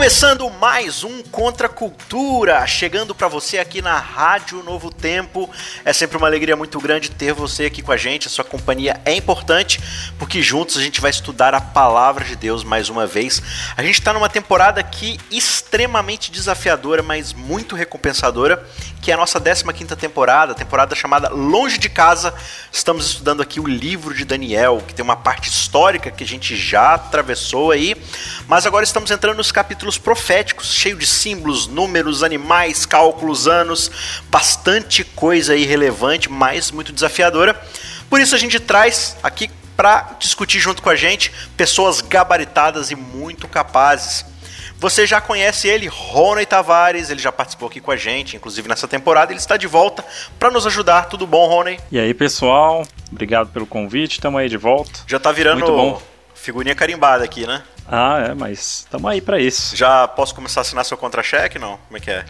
Começando mais um Contra Cultura, chegando para você aqui na Rádio Novo Tempo. É sempre uma alegria muito grande ter você aqui com a gente. A sua companhia é importante porque juntos a gente vai estudar a palavra de Deus mais uma vez. A gente está numa temporada aqui extremamente desafiadora, mas muito recompensadora, que é a nossa 15ª temporada, temporada chamada Longe de Casa. Estamos estudando aqui o livro de Daniel, que tem uma parte histórica que a gente já atravessou aí, mas agora estamos entrando nos capítulos proféticos, cheio de símbolos, números, animais, cálculos, anos, bastante coisa aí relevante, mas muito desafiadora. Por isso a gente traz aqui para discutir junto com a gente pessoas gabaritadas e muito capazes. Você já conhece ele, Rony Tavares, ele já participou aqui com a gente, inclusive nessa temporada, ele está de volta para nos ajudar. Tudo bom, Rony? E aí, pessoal? Obrigado pelo convite, estamos aí de volta. Já tá virando Muito bom. figurinha carimbada aqui, né? Ah, é, mas estamos aí para isso. Já posso começar a assinar seu contra-cheque, não? Como é que é?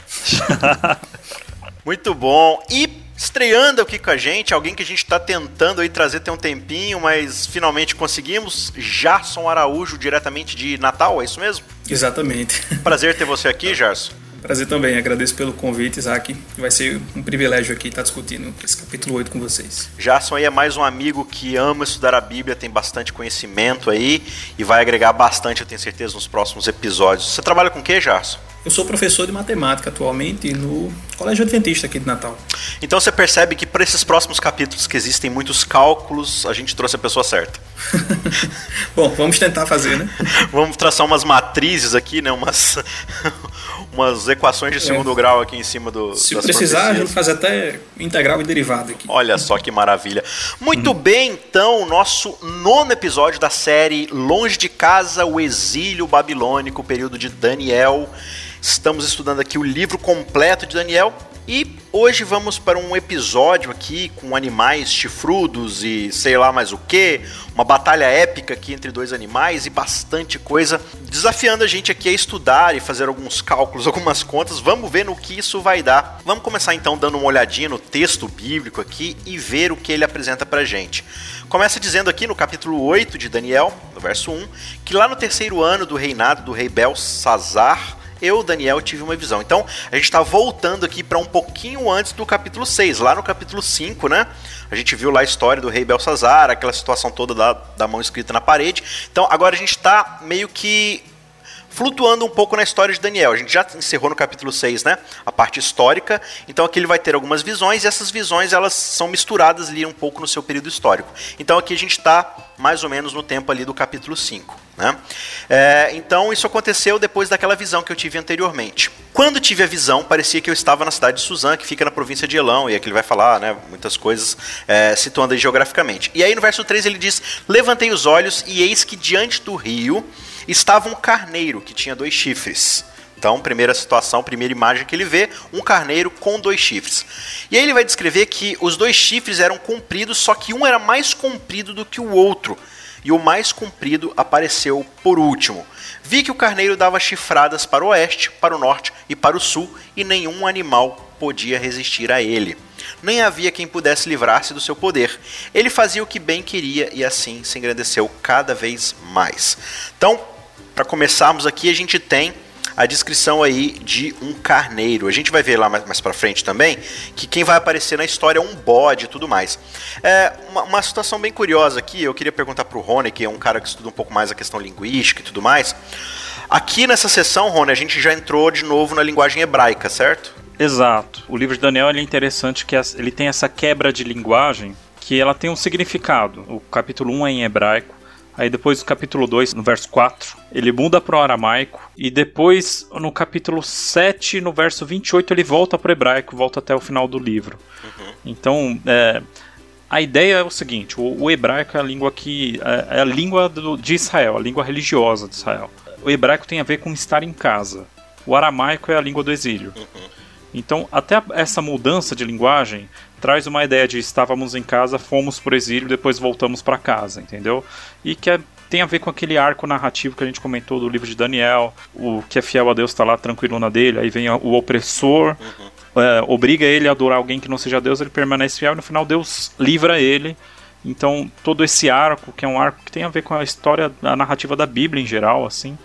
Muito bom. E estreando aqui com a gente, alguém que a gente está tentando aí trazer tem um tempinho, mas finalmente conseguimos, Jarson Araújo, diretamente de Natal, é isso mesmo? Exatamente. Prazer ter você aqui, Jarson. Prazer também, agradeço pelo convite, Isaac. Vai ser um privilégio aqui estar discutindo esse capítulo 8 com vocês. Jarson aí é mais um amigo que ama estudar a Bíblia, tem bastante conhecimento aí e vai agregar bastante, eu tenho certeza, nos próximos episódios. Você trabalha com o que, Jarson? Eu sou professor de matemática atualmente no Colégio Adventista aqui de Natal. Então você percebe que para esses próximos capítulos que existem muitos cálculos, a gente trouxe a pessoa certa. Bom, vamos tentar fazer, né? Vamos traçar umas matrizes aqui, né? Umas, umas equações de segundo é. grau aqui em cima do. Se precisar, a gente faz até integral e derivado aqui. Olha só que maravilha. Muito hum. bem, então, nosso nono episódio da série Longe de Casa, o Exílio Babilônico, período de Daniel. Estamos estudando aqui o livro completo de Daniel e hoje vamos para um episódio aqui com animais chifrudos e sei lá mais o que, uma batalha épica aqui entre dois animais e bastante coisa, desafiando a gente aqui a estudar e fazer alguns cálculos, algumas contas. Vamos ver no que isso vai dar. Vamos começar então dando uma olhadinha no texto bíblico aqui e ver o que ele apresenta pra gente. Começa dizendo aqui no capítulo 8 de Daniel, no verso 1, que lá no terceiro ano do reinado do rei Belsazar, eu, Daniel, tive uma visão. Então, a gente está voltando aqui para um pouquinho antes do capítulo 6. Lá no capítulo 5, né? A gente viu lá a história do rei Belsazar, aquela situação toda da, da mão escrita na parede. Então, agora a gente está meio que flutuando um pouco na história de Daniel. A gente já encerrou no capítulo 6, né? A parte histórica. Então aqui ele vai ter algumas visões e essas visões elas são misturadas ali um pouco no seu período histórico. Então aqui a gente está mais ou menos no tempo ali do capítulo 5. Né? É, então isso aconteceu depois daquela visão que eu tive anteriormente. Quando tive a visão, parecia que eu estava na cidade de Suzã, que fica na província de Elão, e aqui ele vai falar né, muitas coisas, é, situando geograficamente. E aí no verso 3 ele diz: Levantei os olhos e eis que diante do rio estava um carneiro que tinha dois chifres. Então, primeira situação, primeira imagem que ele vê, um carneiro com dois chifres. E aí ele vai descrever que os dois chifres eram compridos, só que um era mais comprido do que o outro. E o mais comprido apareceu por último. Vi que o carneiro dava chifradas para o oeste, para o norte e para o sul, e nenhum animal podia resistir a ele. Nem havia quem pudesse livrar-se do seu poder. Ele fazia o que bem queria e assim se engrandeceu cada vez mais. Então, para começarmos aqui, a gente tem a descrição aí de um carneiro. A gente vai ver lá mais, mais para frente também que quem vai aparecer na história é um bode e tudo mais. É uma, uma situação bem curiosa aqui, eu queria perguntar para o Rony, que é um cara que estuda um pouco mais a questão linguística e tudo mais. Aqui nessa sessão, Rony, a gente já entrou de novo na linguagem hebraica, certo? Exato. O livro de Daniel é interessante que ele tem essa quebra de linguagem que ela tem um significado. O capítulo 1 é em hebraico, Aí depois no capítulo 2, no verso 4, ele muda para o aramaico. E depois no capítulo 7, no verso 28, ele volta para o hebraico, volta até o final do livro. Uhum. Então, é, A ideia é o seguinte: o, o hebraico é a língua que é, é a língua do, de Israel, a língua religiosa de Israel. O hebraico tem a ver com estar em casa. O aramaico é a língua do exílio. Uhum. Então, até essa mudança de linguagem traz uma ideia de estávamos em casa, fomos para o exílio, depois voltamos para casa, entendeu? E que é, tem a ver com aquele arco narrativo que a gente comentou do livro de Daniel, o que é fiel a Deus está lá tranquilo na dele, aí vem o opressor, uhum. é, obriga ele a adorar alguém que não seja Deus, ele permanece fiel e no final Deus livra ele. Então, todo esse arco, que é um arco que tem a ver com a história, a narrativa da Bíblia em geral, assim,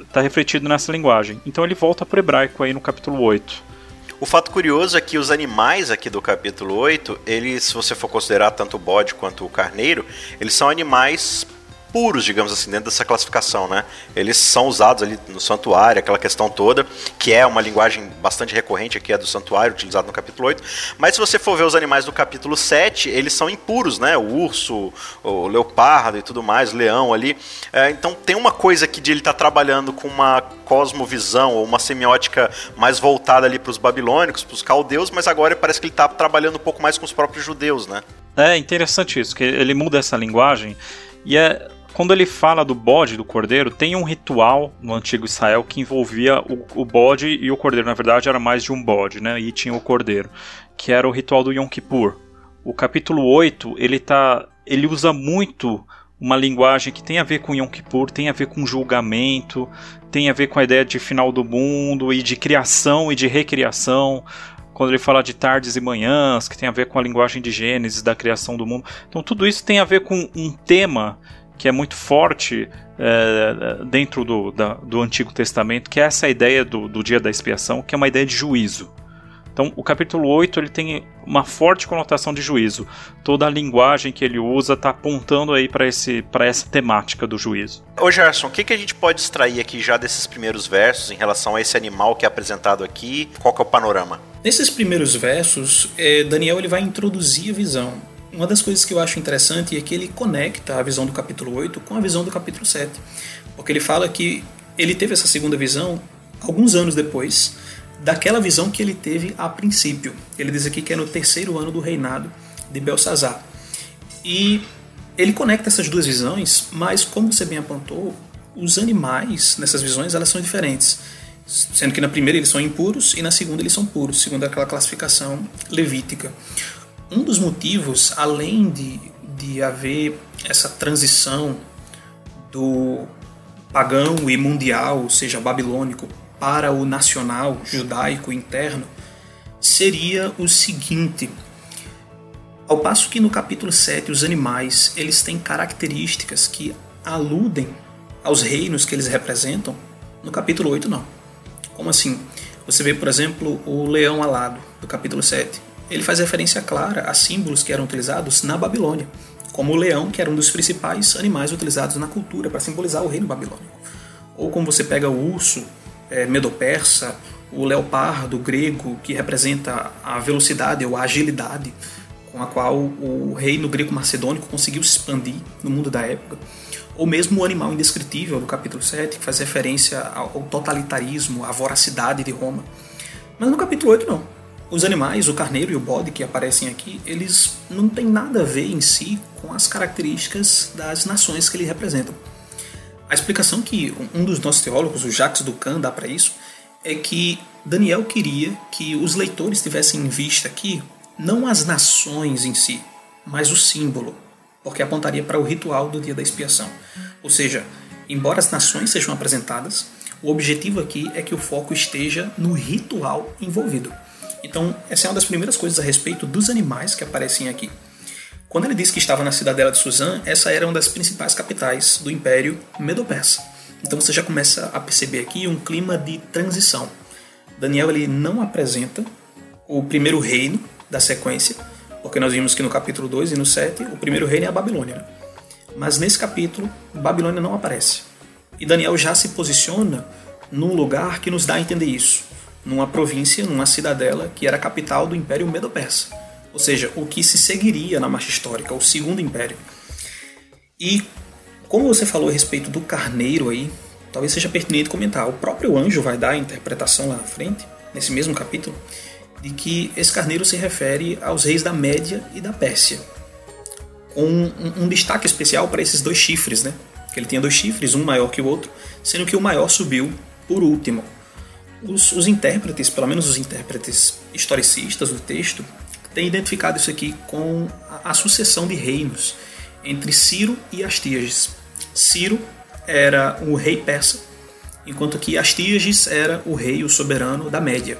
está é, refletido nessa linguagem. Então ele volta para o hebraico aí no capítulo 8. O fato curioso é que os animais aqui do capítulo 8, eles, se você for considerar tanto o bode quanto o carneiro, eles são animais puros, digamos assim, dentro dessa classificação, né? Eles são usados ali no santuário, aquela questão toda, que é uma linguagem bastante recorrente aqui, é do santuário, utilizado no capítulo 8. Mas se você for ver os animais do capítulo 7, eles são impuros, né? O urso, o leopardo e tudo mais, o leão ali. É, então tem uma coisa aqui de ele estar tá trabalhando com uma cosmovisão ou uma semiótica mais voltada ali para os babilônicos, para os caldeus, mas agora parece que ele está trabalhando um pouco mais com os próprios judeus, né? É interessante isso, que ele muda essa linguagem e é quando ele fala do bode do cordeiro, tem um ritual no antigo Israel que envolvia o, o, bode e o cordeiro. Na verdade, era mais de um bode, né? E tinha o cordeiro, que era o ritual do Yom Kippur. O capítulo 8, ele tá ele usa muito uma linguagem que tem a ver com Yom Kippur, tem a ver com julgamento, tem a ver com a ideia de final do mundo e de criação e de recriação. Quando ele fala de tardes e manhãs, que tem a ver com a linguagem de Gênesis, da criação do mundo. Então, tudo isso tem a ver com um tema que é muito forte é, dentro do, da, do Antigo Testamento, que é essa ideia do, do dia da expiação, que é uma ideia de juízo. Então, o capítulo 8 ele tem uma forte conotação de juízo. Toda a linguagem que ele usa está apontando aí para essa temática do juízo. Ô Gerson, o que, que a gente pode extrair aqui já desses primeiros versos em relação a esse animal que é apresentado aqui? Qual que é o panorama? Nesses primeiros versos, é, Daniel ele vai introduzir a visão uma das coisas que eu acho interessante é que ele conecta a visão do capítulo 8 com a visão do capítulo 7. Porque ele fala que ele teve essa segunda visão alguns anos depois daquela visão que ele teve a princípio. Ele diz aqui que é no terceiro ano do reinado de Belsazar. E ele conecta essas duas visões, mas como você bem apontou, os animais nessas visões elas são diferentes. Sendo que na primeira eles são impuros e na segunda eles são puros, segundo aquela classificação levítica um dos motivos, além de, de haver essa transição do pagão e mundial, ou seja, babilônico, para o nacional judaico interno, seria o seguinte: ao passo que no capítulo 7 os animais eles têm características que aludem aos reinos que eles representam, no capítulo 8 não. Como assim? Você vê, por exemplo, o leão alado, do capítulo 7 ele faz referência clara a símbolos que eram utilizados na Babilônia, como o leão, que era um dos principais animais utilizados na cultura para simbolizar o reino babilônico. Ou como você pega o urso é, medo-persa, o leopardo grego, que representa a velocidade ou a agilidade com a qual o reino grego-macedônico conseguiu se expandir no mundo da época. Ou mesmo o animal indescritível do capítulo 7, que faz referência ao totalitarismo, à voracidade de Roma. Mas no capítulo 8 não os animais, o carneiro e o bode que aparecem aqui, eles não têm nada a ver em si com as características das nações que eles representam. A explicação que um dos nossos teólogos, o Jacques Ducan, dá para isso é que Daniel queria que os leitores tivessem em vista aqui não as nações em si, mas o símbolo, porque apontaria para o ritual do dia da expiação. Ou seja, embora as nações sejam apresentadas, o objetivo aqui é que o foco esteja no ritual envolvido. Então, essa é uma das primeiras coisas a respeito dos animais que aparecem aqui. Quando ele disse que estava na cidadela de Suzã, essa era uma das principais capitais do Império Medo-Persa. Então você já começa a perceber aqui um clima de transição. Daniel ele não apresenta o primeiro reino da sequência, porque nós vimos que no capítulo 2 e no 7 o primeiro reino é a Babilônia. Mas nesse capítulo, Babilônia não aparece. E Daniel já se posiciona num lugar que nos dá a entender isso numa província, numa cidadela que era a capital do Império Medo-Persa, ou seja, o que se seguiria na marcha histórica, o Segundo Império. E como você falou a respeito do carneiro aí, talvez seja pertinente comentar. O próprio anjo vai dar a interpretação lá na frente, nesse mesmo capítulo, de que esse carneiro se refere aos reis da Média e da Pérsia. Com um, um destaque especial para esses dois chifres, né? Que ele tinha dois chifres, um maior que o outro, sendo que o maior subiu por último. Os, os intérpretes, pelo menos os intérpretes historicistas do texto, têm identificado isso aqui com a, a sucessão de reinos entre Ciro e Astíages. Ciro era o rei persa, enquanto que Astíages era o rei, o soberano da Média.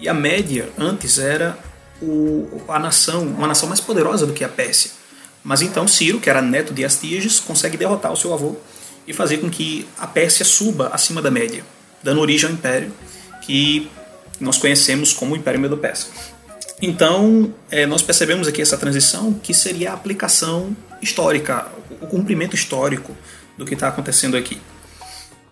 E a Média antes era o, a nação, uma nação mais poderosa do que a Pérsia. Mas então Ciro, que era neto de Astíages, consegue derrotar o seu avô e fazer com que a Pérsia suba acima da Média, dando origem ao império que nós conhecemos como o Império Medo-Persa. Então, é, nós percebemos aqui essa transição que seria a aplicação histórica, o cumprimento histórico do que está acontecendo aqui,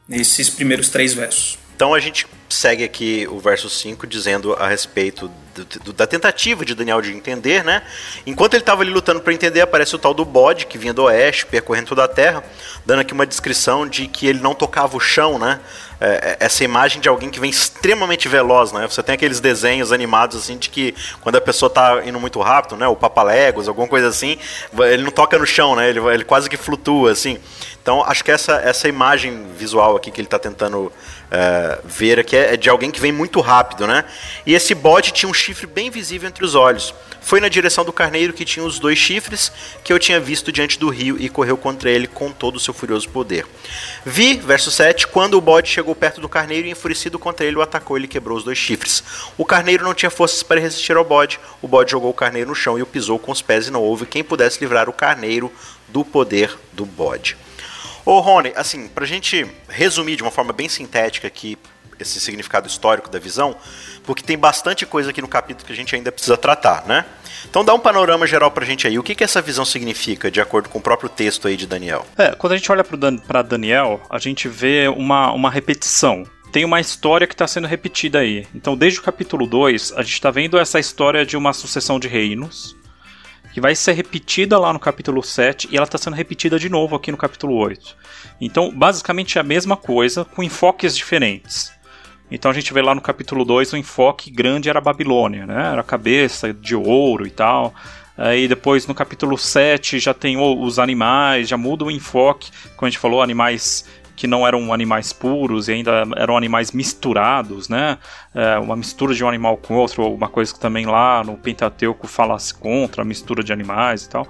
nesses primeiros três versos. Então a gente segue aqui o verso 5 dizendo a respeito do, do, da tentativa de Daniel de entender, né? Enquanto ele estava ali lutando para entender, aparece o tal do bode que vinha do oeste, percorrendo toda a terra, dando aqui uma descrição de que ele não tocava o chão, né? É, é essa imagem de alguém que vem extremamente veloz, né? Você tem aqueles desenhos animados assim de que quando a pessoa está indo muito rápido, né? O Papaléguas, alguma coisa assim, ele não toca no chão, né? Ele, ele quase que flutua, assim. Então acho que essa, essa imagem visual aqui que ele está tentando uh, ver aqui é de alguém que vem muito rápido, né? E esse bode tinha um chifre bem visível entre os olhos. Foi na direção do carneiro que tinha os dois chifres que eu tinha visto diante do rio e correu contra ele com todo o seu furioso poder. Vi, verso 7, quando o bode chegou perto do carneiro e enfurecido contra ele o atacou, ele quebrou os dois chifres. O carneiro não tinha forças para resistir ao bode. O bode jogou o carneiro no chão e o pisou com os pés e não houve quem pudesse livrar o carneiro do poder do bode. Ô Rony, assim, pra gente resumir de uma forma bem sintética aqui esse significado histórico da visão, porque tem bastante coisa aqui no capítulo que a gente ainda precisa tratar, né? Então dá um panorama geral pra gente aí. O que, que essa visão significa, de acordo com o próprio texto aí de Daniel? É, quando a gente olha para Daniel, a gente vê uma, uma repetição tem uma história que está sendo repetida aí. Então, desde o capítulo 2, a gente está vendo essa história de uma sucessão de reinos que vai ser repetida lá no capítulo 7 e ela está sendo repetida de novo aqui no capítulo 8. Então, basicamente é a mesma coisa, com enfoques diferentes. Então a gente vê lá no capítulo 2 o enfoque grande era a Babilônia, né? Era a cabeça de ouro e tal. Aí depois no capítulo 7 já tem os animais, já muda o enfoque, como a gente falou, animais que não eram animais puros e ainda eram animais misturados, né? É, uma mistura de um animal com outro, uma coisa que também lá no Pentateuco fala-se contra a mistura de animais e tal.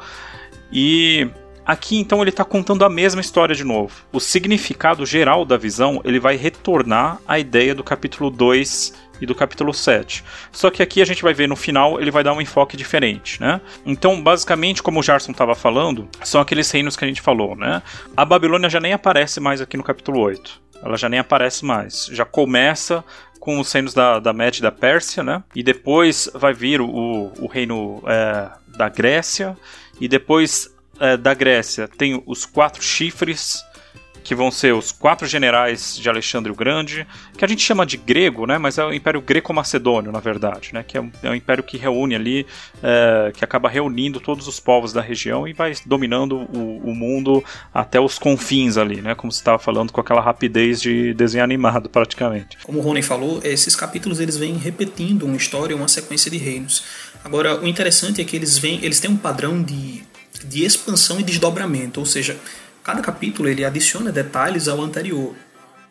E aqui então ele está contando a mesma história de novo. O significado geral da visão ele vai retornar à ideia do capítulo 2 e do capítulo 7. Só que aqui a gente vai ver no final, ele vai dar um enfoque diferente, né? Então, basicamente, como o Jarson estava falando, são aqueles reinos que a gente falou, né? A Babilônia já nem aparece mais aqui no capítulo 8. Ela já nem aparece mais. Já começa com os reinos da, da Média e da Pérsia, né? E depois vai vir o, o reino é, da Grécia. E depois é, da Grécia tem os quatro chifres que vão ser os quatro generais de Alexandre o Grande, que a gente chama de grego, né? Mas é o Império Greco-Macedônio, na verdade, né? Que é um, é um império que reúne ali, é, que acaba reunindo todos os povos da região e vai dominando o, o mundo até os confins ali, né? Como você estava falando, com aquela rapidez de desenho animado, praticamente. Como o Rony falou, esses capítulos eles vêm repetindo uma história, uma sequência de reinos. Agora, o interessante é que eles vêm, eles têm um padrão de, de expansão e desdobramento, ou seja, Cada capítulo ele adiciona detalhes ao anterior.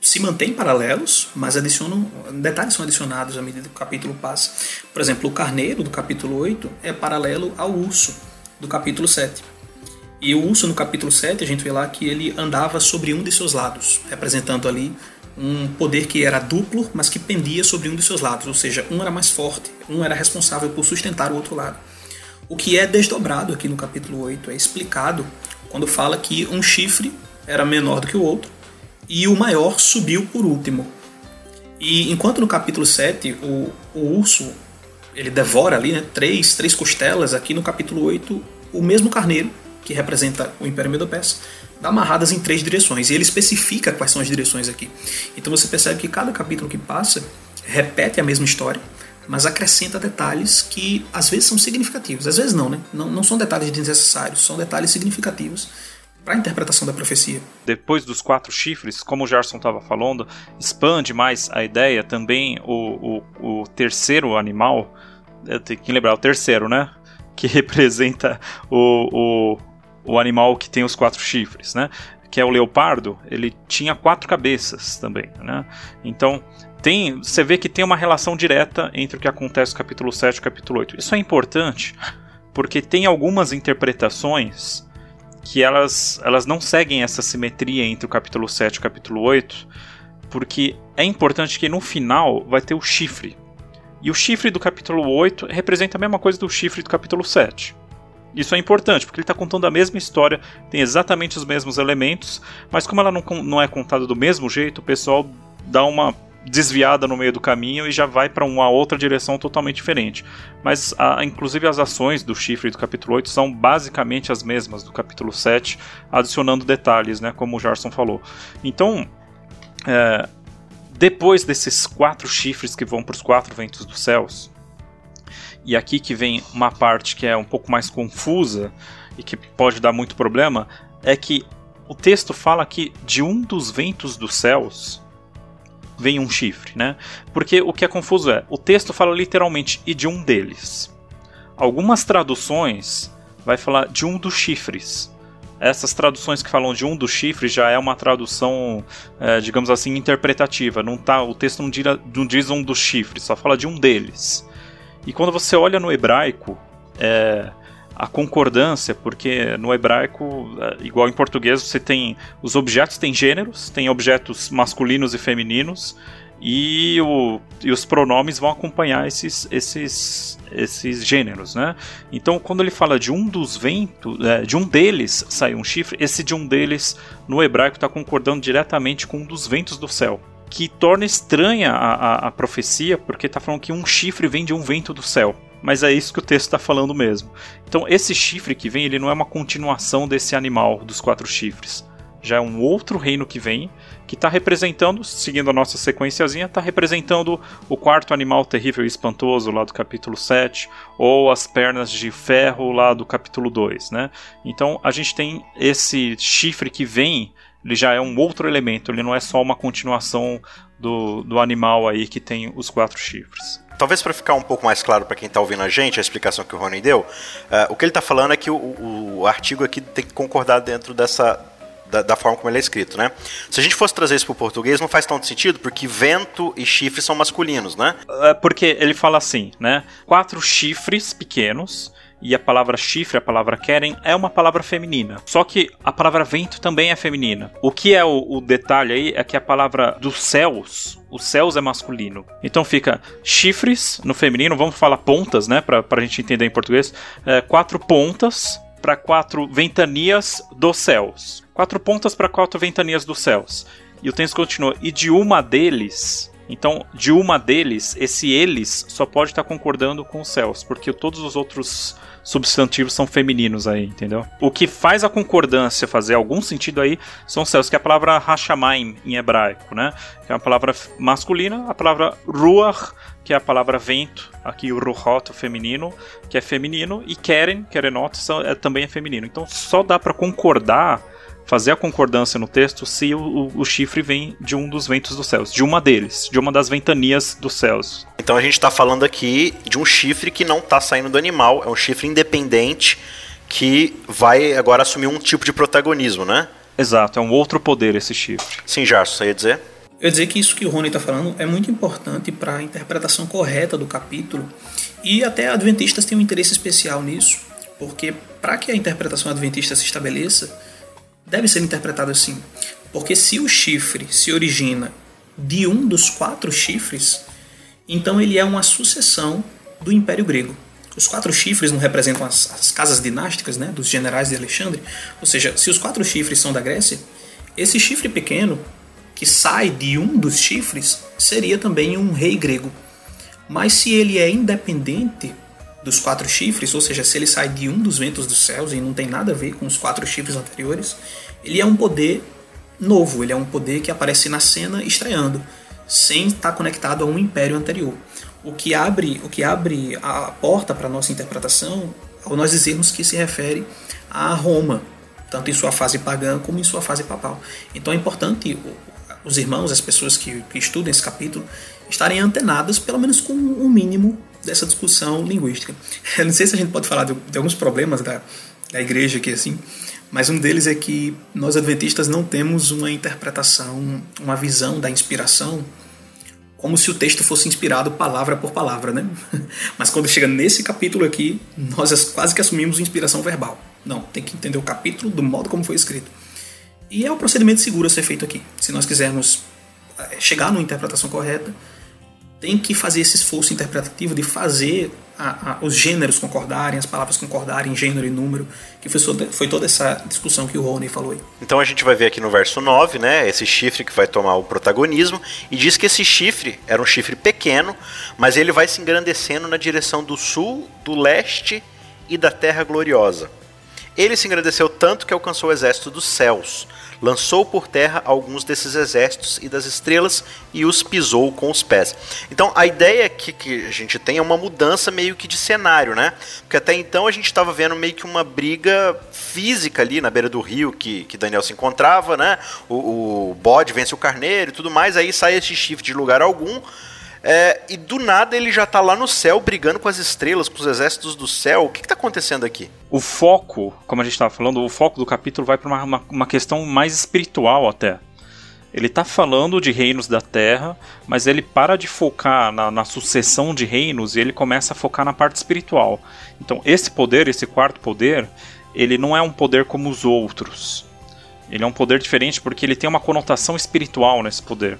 Se mantém paralelos, mas adicionam, detalhes são adicionados à medida que o capítulo passa. Por exemplo, o carneiro do capítulo 8 é paralelo ao urso do capítulo 7. E o urso no capítulo 7, a gente vê lá que ele andava sobre um de seus lados, representando ali um poder que era duplo, mas que pendia sobre um de seus lados, ou seja, um era mais forte, um era responsável por sustentar o outro lado. O que é desdobrado aqui no capítulo 8 é explicado quando fala que um chifre era menor do que o outro e o maior subiu por último. E enquanto no capítulo 7 o, o urso ele devora ali né, três, três costelas, aqui no capítulo 8 o mesmo carneiro, que representa o Império Medo-Persa, dá amarradas em três direções. E ele especifica quais são as direções aqui. Então você percebe que cada capítulo que passa repete a mesma história, mas acrescenta detalhes que às vezes são significativos, às vezes não, né? Não, não são detalhes desnecessários, são detalhes significativos para a interpretação da profecia. Depois dos quatro chifres, como o Gerson estava falando, expande mais a ideia também o, o, o terceiro animal, eu tenho que lembrar, o terceiro, né? Que representa o, o, o animal que tem os quatro chifres, né? Que é o leopardo, ele tinha quatro cabeças também, né? Então, tem, você vê que tem uma relação direta entre o que acontece no capítulo 7 e o capítulo 8. Isso é importante porque tem algumas interpretações que elas, elas não seguem essa simetria entre o capítulo 7 e o capítulo 8, porque é importante que no final vai ter o chifre. E o chifre do capítulo 8 representa a mesma coisa do chifre do capítulo 7. Isso é importante, porque ele está contando a mesma história, tem exatamente os mesmos elementos, mas como ela não, não é contada do mesmo jeito, o pessoal dá uma desviada no meio do caminho e já vai para uma outra direção totalmente diferente. Mas, a, inclusive, as ações do chifre do capítulo 8 são basicamente as mesmas do capítulo 7, adicionando detalhes, né, como o Jarson falou. Então, é, depois desses quatro chifres que vão para os quatro ventos dos céus, e aqui que vem uma parte que é um pouco mais confusa e que pode dar muito problema, é que o texto fala que de um dos ventos dos céus vem um chifre, né? Porque o que é confuso é, o texto fala literalmente e de um deles. Algumas traduções vai falar de um dos chifres. Essas traduções que falam de um dos chifres já é uma tradução, é, digamos assim, interpretativa. Não tá, o texto não, dira, não diz um dos chifres, só fala de um deles. E quando você olha no hebraico, é, a concordância, porque no hebraico, é, igual em português, você tem os objetos têm gêneros, tem objetos masculinos e femininos, e, o, e os pronomes vão acompanhar esses, esses, esses gêneros, né? Então, quando ele fala de um dos ventos, é, de um deles sai um chifre, esse de um deles no hebraico está concordando diretamente com um dos ventos do céu que torna estranha a, a, a profecia, porque está falando que um chifre vem de um vento do céu mas é isso que o texto está falando mesmo. Então, esse chifre que vem, ele não é uma continuação desse animal dos quatro chifres. Já é um outro reino que vem, que está representando, seguindo a nossa sequenciazinha, está representando o quarto animal terrível e espantoso lá do capítulo 7, ou as pernas de ferro lá do capítulo 2, né? Então a gente tem esse chifre que vem, ele já é um outro elemento, ele não é só uma continuação do, do animal aí que tem os quatro chifres talvez para ficar um pouco mais claro para quem está ouvindo a gente, a explicação que o Rony deu, uh, o que ele está falando é que o, o, artigo aqui tem que concordar dentro dessa. Da, da, forma como ele é escrito, né? Se a gente fosse trazer isso para o português, não faz tanto sentido, porque vento e chifre são masculinos, né? É porque ele fala assim, né? Quatro chifres pequenos e a palavra chifre, a palavra querem, é uma palavra feminina. Só que a palavra vento também é feminina. O que é o, o detalhe aí é que a palavra dos céus, os céus é masculino. Então fica chifres no feminino, vamos falar pontas, né, pra, pra gente entender em português. É, quatro pontas para quatro ventanias dos céus. Quatro pontas para quatro ventanias dos céus. E o texto continua, e de uma deles então, de uma deles, esse eles só pode estar concordando com os céus, porque todos os outros substantivos são femininos aí, entendeu? O que faz a concordância fazer algum sentido aí são os céus, que é a palavra Hashamaim em hebraico, né? Que é uma palavra masculina, a palavra Ruach, que é a palavra vento, aqui o Ruhot, o feminino, que é feminino, e Keren, Kerenot, é, também é feminino. Então só dá para concordar fazer a concordância no texto se o, o, o, chifre vem de um dos ventos dos céus, de uma deles, de uma das ventanias dos céus. Então a gente está falando aqui de um chifre que não está saindo do animal, é um chifre independente que vai agora assumir um tipo de protagonismo, né? Exato, é um outro poder esse chifre. Sim, Jarso, você ia dizer? Eu ia dizer que isso que o Rony está falando é muito importante para a interpretação correta do capítulo e até adventistas têm um interesse especial nisso, porque para que a interpretação adventista se estabeleça, deve ser interpretado assim. Porque se o chifre se origina de um dos quatro chifres, então ele é uma sucessão do Império Grego. Os quatro chifres não representam as, as, casas dinásticas né, dos generais de Alexandre. Ou seja, se os quatro chifres são da Grécia, esse chifre pequeno, que sai de um dos chifres, seria também um rei grego. Mas se ele é independente dos quatro chifres, ou seja, se ele sai de um dos ventos dos céus e não tem nada a ver com os quatro chifres anteriores, ele é um poder novo, ele é um poder que aparece na cena estreando, sem estar conectado a um império anterior. O que abre, o que abre a porta para nossa interpretação ao nós dizermos que se refere a Roma. tanto em sua fase pagã como em sua fase papal. Então é importante os irmãos, as pessoas que, que estudam esse capítulo, estarem antenadas, pelo menos com um mínimo dessa discussão linguística. Eu não sei se a gente pode falar de, de alguns problemas da, da igreja aqui assim, mas um deles é que nós adventistas não temos uma interpretação, uma visão da inspiração como se o texto fosse inspirado palavra por palavra, né? Mas quando chega nesse capítulo aqui, nós quase que assumimos inspiração verbal. Não, tem que entender o capítulo do modo como foi escrito. E é o procedimento seguro a ser feito aqui. Se nós quisermos eh, chegar numa interpretação correta, tem que fazer esse esforço interpretativo de fazer a, a, os gêneros concordarem, as palavras concordarem, gênero e número, que foi, foi toda essa discussão que o Rony falou aí. Então a gente vai ver aqui no verso 9, né, esse chifre que vai tomar o protagonismo, e diz que esse chifre era um chifre pequeno, mas ele vai se engrandecendo na direção do sul, do leste e da terra gloriosa. Ele se engrandeceu tanto que alcançou o exército dos céus, lançou por terra alguns desses exércitos e das estrelas e os pisou com os pés. Então a ideia que, que a gente tem é uma mudança meio que de cenário, né? Porque até então a gente estava vendo meio que uma briga física ali na beira do rio que, que Daniel se encontrava, né? O, o bode vence o carneiro e tudo mais, aí sai esse chifre de lugar algum é, e do nada ele já tá lá no céu brigando com as estrelas, com os exércitos do céu. O que, que tá acontecendo aqui? O foco, como a gente estava falando, o foco do capítulo vai para uma, uma, uma, questão mais espiritual até. Ele está falando de reinos da terra, mas ele para de focar na, na, sucessão de reinos e ele começa a focar na parte espiritual. Então, esse poder, esse quarto poder, ele não é um poder como os outros. Ele é um poder diferente porque ele tem uma conotação espiritual nesse poder.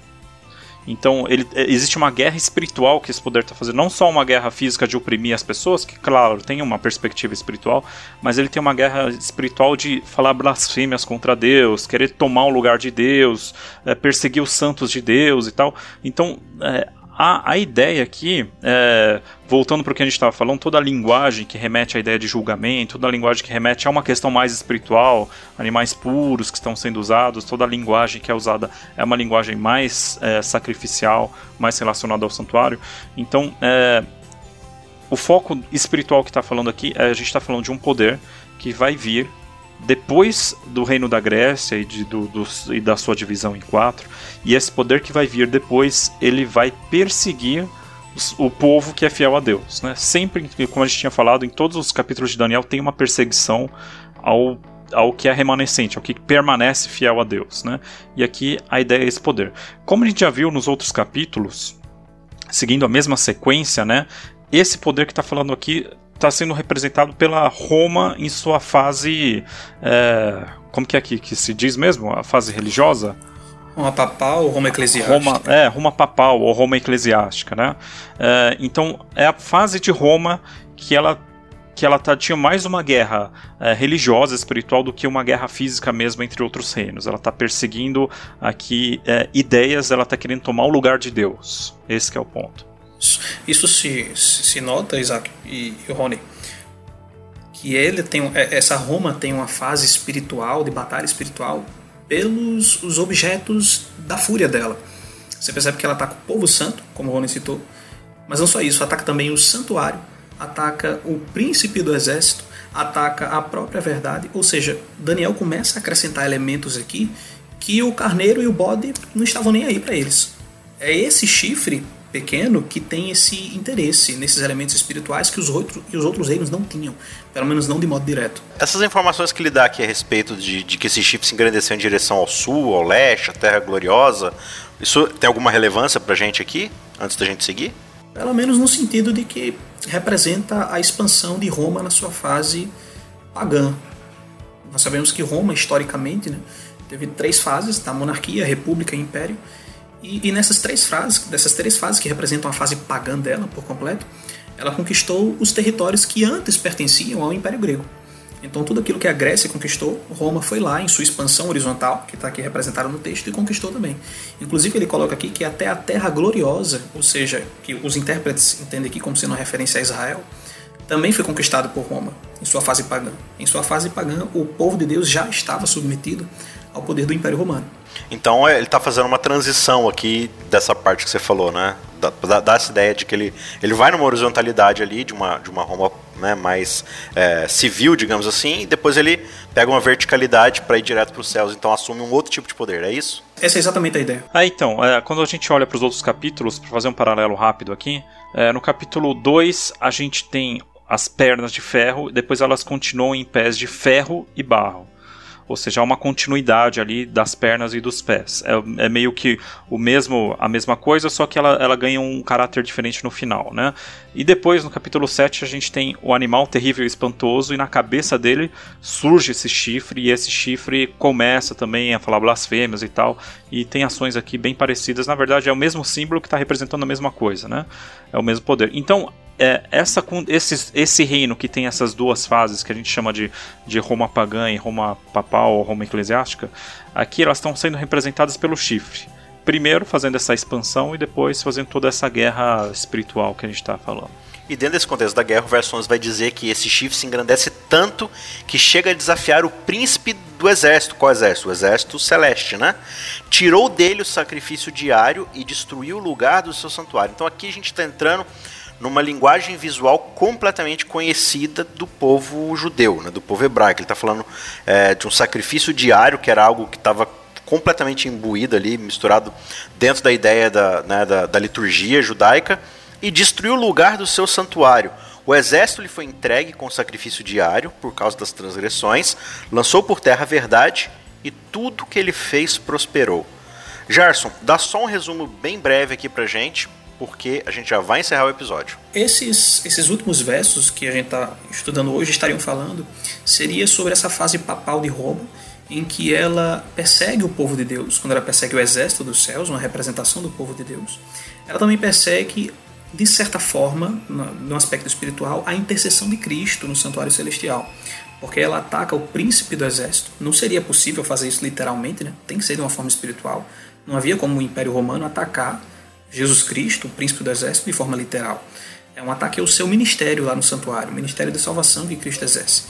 Então, ele, é, existe uma guerra espiritual que esse poder está fazendo. Não só uma guerra física de oprimir as pessoas, que, claro, tem uma perspectiva espiritual, mas ele tem uma guerra espiritual de falar blasfêmias contra Deus, querer tomar o lugar de Deus, é, perseguir os santos de Deus e tal. Então, é, a, a ideia aqui, é, voltando para o que a gente estava falando, toda a linguagem que remete à ideia de julgamento, toda a linguagem que remete a uma questão mais espiritual, animais puros que estão sendo usados, toda a linguagem que é usada é uma linguagem mais é, sacrificial, mais relacionada ao santuário. Então, é, o foco espiritual que está falando aqui, é, a gente está falando de um poder que vai vir depois do reino da Grécia e, de, do, do, e da sua divisão em quatro, e esse poder que vai vir depois, ele vai perseguir o povo que é fiel a Deus. Né? Sempre, como a gente tinha falado, em todos os capítulos de Daniel tem uma perseguição ao, ao que é remanescente, ao que permanece fiel a Deus. Né? E aqui a ideia é esse poder. Como a gente já viu nos outros capítulos, seguindo a mesma sequência, né? esse poder que está falando aqui está sendo representado pela Roma em sua fase. É, como que é que, que se diz mesmo? A fase religiosa? Roma papal ou Roma eclesiástica? Roma, é, Roma papal ou Roma eclesiástica, né? É, então, é a fase de Roma que ela que ela tá, tinha mais uma guerra é, religiosa, espiritual, do que uma guerra física mesmo entre outros reinos. Ela está perseguindo aqui é, ideias, ela está querendo tomar o lugar de Deus. Esse é o ponto. Isso se, se nota, Isaac e, e Rony, que ele tem é, essa Roma tem uma fase espiritual de batalha espiritual pelos os objetos da fúria dela. Você percebe que ela ataca o povo santo, como o Rony citou, mas não só isso, ataca também o santuário, ataca o príncipe do exército, ataca a própria verdade. Ou seja, Daniel começa a acrescentar elementos aqui que o carneiro e o bode não estavam nem aí para eles. É esse chifre pequeno que tem esse interesse nesses elementos espirituais que os, outros, que os outros reinos não tinham, pelo menos não de modo direto. Essas informações que ele dá aqui a respeito de, de que esse chifre se engrandeceu em direção ao sul, ao leste, à Terra Gloriosa, isso tem alguma relevância pra gente aqui, antes da gente seguir? Pelo menos no sentido de que representa a expansão de Roma na sua fase pagã. Nós sabemos que Roma, historicamente, né, teve três fases, da monarquia, república e império, e, e, nessas três fases, dessas três fases que representam a fase pagã dela por completo, ela conquistou os territórios que antes pertenciam ao Império Grego. Então tudo aquilo que a Grécia conquistou, Roma foi lá em sua expansão horizontal, que está aqui representado no texto, e conquistou também. Inclusive ele coloca aqui que até a Terra Gloriosa, ou seja, que os intérpretes entendem aqui como sendo uma referência a Israel, também foi conquistado por Roma em sua fase pagã. Em sua fase pagã, o povo de Deus já estava submetido ao poder do Império Romano. Então é, ele está fazendo uma transição aqui dessa parte que você falou, né? Dá, dá, essa ideia de que ele, ele vai numa horizontalidade ali, de uma, de uma Roma né, mais é, civil, digamos assim, e depois ele pega uma verticalidade para ir direto para os céus, então assume um outro tipo de poder, é isso? Essa é exatamente a ideia. Ah, então, é, quando a gente olha para os outros capítulos, para fazer um paralelo rápido aqui, é, no capítulo 2 a gente tem as pernas de ferro, depois elas continuam em pés de ferro e barro ou seja, há uma continuidade ali das pernas e dos pés. É, é, meio que o mesmo, a mesma coisa, só que ela, ela ganha um caráter diferente no final, né? E depois, no capítulo 7, a gente tem o animal terrível e espantoso, e na cabeça dele surge esse chifre, e esse chifre começa também a falar blasfêmias e tal, e tem ações aqui bem parecidas. Na verdade, é o mesmo símbolo que está representando a mesma coisa, né? É o mesmo poder. Então, é, essa, esse, esse reino que tem essas duas fases, que a gente chama de, de Roma pagã e Roma papal ou Roma eclesiástica, aqui elas estão sendo representadas pelo chifre. Primeiro fazendo essa expansão e depois fazendo toda essa guerra espiritual que a gente está falando. E dentro desse contexto da guerra, o verso 11 vai dizer que esse chifre se engrandece tanto que chega a desafiar o príncipe do exército. Qual exército? O exército celeste, né? Tirou dele o sacrifício diário e destruiu o lugar do seu santuário. Então aqui a gente está entrando numa linguagem visual completamente conhecida do povo judeu, né, do povo hebraico. Ele está falando é, de um sacrifício diário, que era algo que estava completamente imbuído ali, misturado dentro da ideia da, né, da, da liturgia judaica, e destruiu o lugar do seu santuário. O exército lhe foi entregue com sacrifício diário por causa das transgressões, lançou por terra a verdade e tudo que ele fez prosperou. Gerson, dá só um resumo bem breve aqui pra gente, porque a gente já vai encerrar o episódio. Esses, esses últimos versos que a gente está estudando hoje estariam falando seria sobre essa fase papal de Roma, em que ela persegue o povo de Deus, quando ela persegue o exército dos céus, uma representação do povo de Deus. Ela também persegue, de certa forma, no aspecto espiritual, a intercessão de Cristo no santuário celestial. Porque ela ataca o príncipe do exército. Não seria possível fazer isso literalmente, né? tem que ser de uma forma espiritual. Não havia como o Império Romano atacar Jesus Cristo, o príncipe do exército, de forma literal. É um ataque ao seu ministério lá no santuário, o ministério de salvação que Cristo exerce.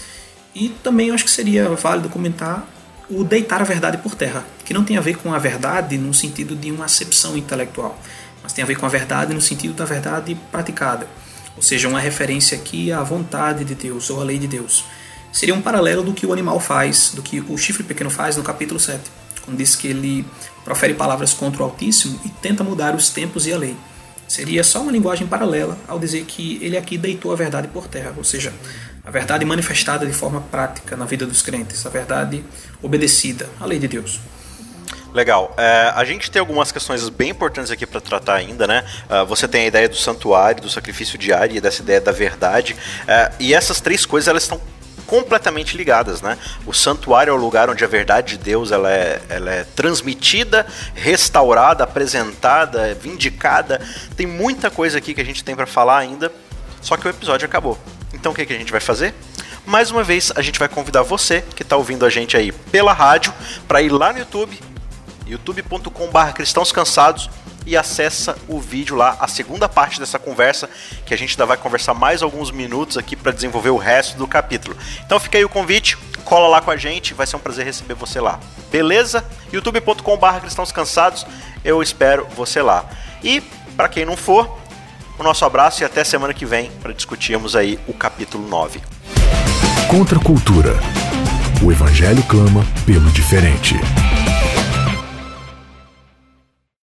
E também acho que seria válido comentar o deitar a verdade por terra, que não tem a ver com a verdade no sentido de uma acepção intelectual, mas tem a ver com a verdade no sentido da verdade praticada, ou seja, uma referência aqui à vontade de Deus ou à lei de Deus. Seria um paralelo do que o animal faz, do que o chifre pequeno faz no capítulo 7, quando diz que ele profere palavras contra o Altíssimo e tenta mudar os tempos e a lei. Seria só uma linguagem paralela ao dizer que ele aqui deitou a verdade por terra, ou seja, a verdade manifestada de forma prática na vida dos crentes, a verdade obedecida, a lei de Deus. Legal. É, a gente tem algumas questões bem importantes aqui para tratar ainda, né? Uh, você tem a ideia do santuário, do sacrifício diário e dessa ideia da verdade. Uh, e essas três coisas elas estão completamente ligadas, né? O santuário é o lugar onde a verdade de Deus ela é, ela é transmitida, restaurada, apresentada, vindicada. Tem muita coisa aqui que a gente tem para falar ainda, só que o episódio acabou. Então o que, que a gente vai fazer? Mais uma vez, a gente vai convidar você que está ouvindo a gente aí pela rádio para ir lá no YouTube, youtube.com/barra cristãos cansados e acessa o vídeo lá, a segunda parte dessa conversa, que a gente ainda vai conversar mais alguns minutos aqui para desenvolver o resto do capítulo. Então fica aí o convite, cola lá com a gente, vai ser um prazer receber você lá. Beleza? youtube.com/barra cristãos cansados, eu espero você lá. E para quem não for, o nosso abraço e até semana que vem para discutirmos aí o capítulo 9. Contra a cultura. O evangelho clama pelo diferente.